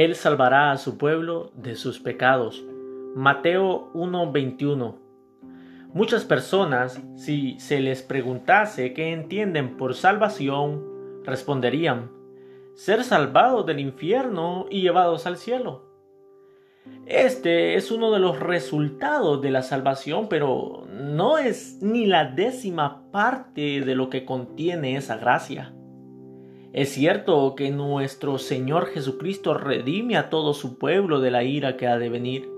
Él salvará a su pueblo de sus pecados. Mateo 1:21 Muchas personas, si se les preguntase qué entienden por salvación, responderían, ser salvados del infierno y llevados al cielo. Este es uno de los resultados de la salvación, pero no es ni la décima parte de lo que contiene esa gracia. Es cierto que nuestro Señor Jesucristo redime a todo su pueblo de la ira que ha de venir.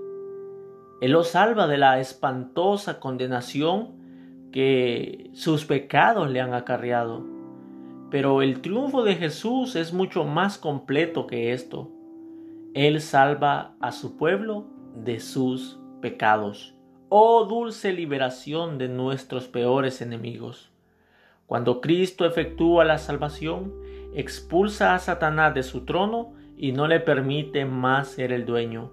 Él los salva de la espantosa condenación que sus pecados le han acarreado. Pero el triunfo de Jesús es mucho más completo que esto. Él salva a su pueblo de sus pecados. Oh dulce liberación de nuestros peores enemigos. Cuando Cristo efectúa la salvación, expulsa a Satanás de su trono y no le permite más ser el dueño.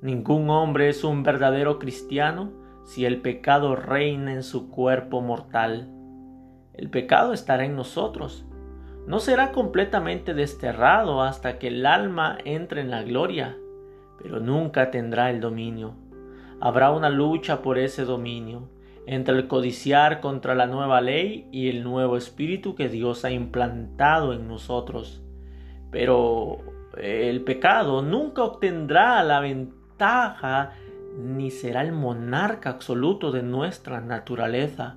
Ningún hombre es un verdadero cristiano si el pecado reina en su cuerpo mortal. El pecado estará en nosotros. No será completamente desterrado hasta que el alma entre en la gloria, pero nunca tendrá el dominio. Habrá una lucha por ese dominio entre el codiciar contra la nueva ley y el nuevo espíritu que Dios ha implantado en nosotros. Pero el pecado nunca obtendrá la ventaja ni será el monarca absoluto de nuestra naturaleza.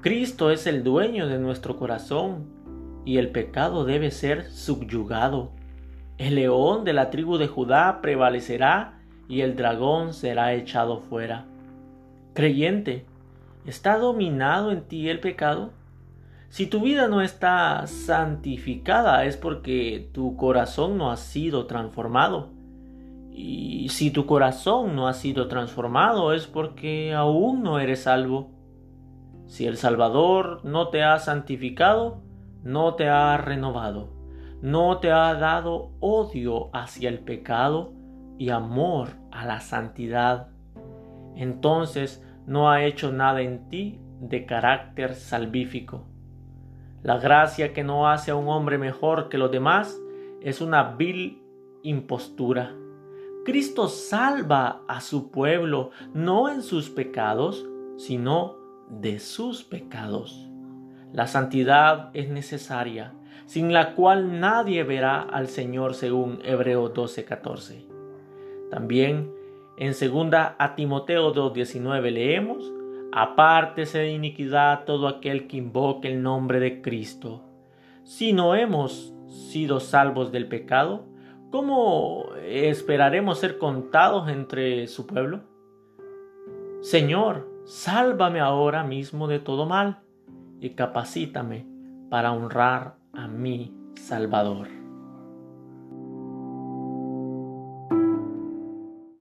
Cristo es el dueño de nuestro corazón y el pecado debe ser subyugado. El león de la tribu de Judá prevalecerá y el dragón será echado fuera. Creyente, ¿Está dominado en ti el pecado? Si tu vida no está santificada es porque tu corazón no ha sido transformado. Y si tu corazón no ha sido transformado es porque aún no eres salvo. Si el Salvador no te ha santificado, no te ha renovado, no te ha dado odio hacia el pecado y amor a la santidad, entonces no ha hecho nada en ti de carácter salvífico. La gracia que no hace a un hombre mejor que los demás es una vil impostura. Cristo salva a su pueblo no en sus pecados, sino de sus pecados. La santidad es necesaria, sin la cual nadie verá al Señor según Hebreo 12:14. También en segunda a Timoteo 2.19 leemos, apártese de iniquidad todo aquel que invoque el nombre de Cristo. Si no hemos sido salvos del pecado, ¿cómo esperaremos ser contados entre su pueblo? Señor, sálvame ahora mismo de todo mal y capacítame para honrar a mi Salvador.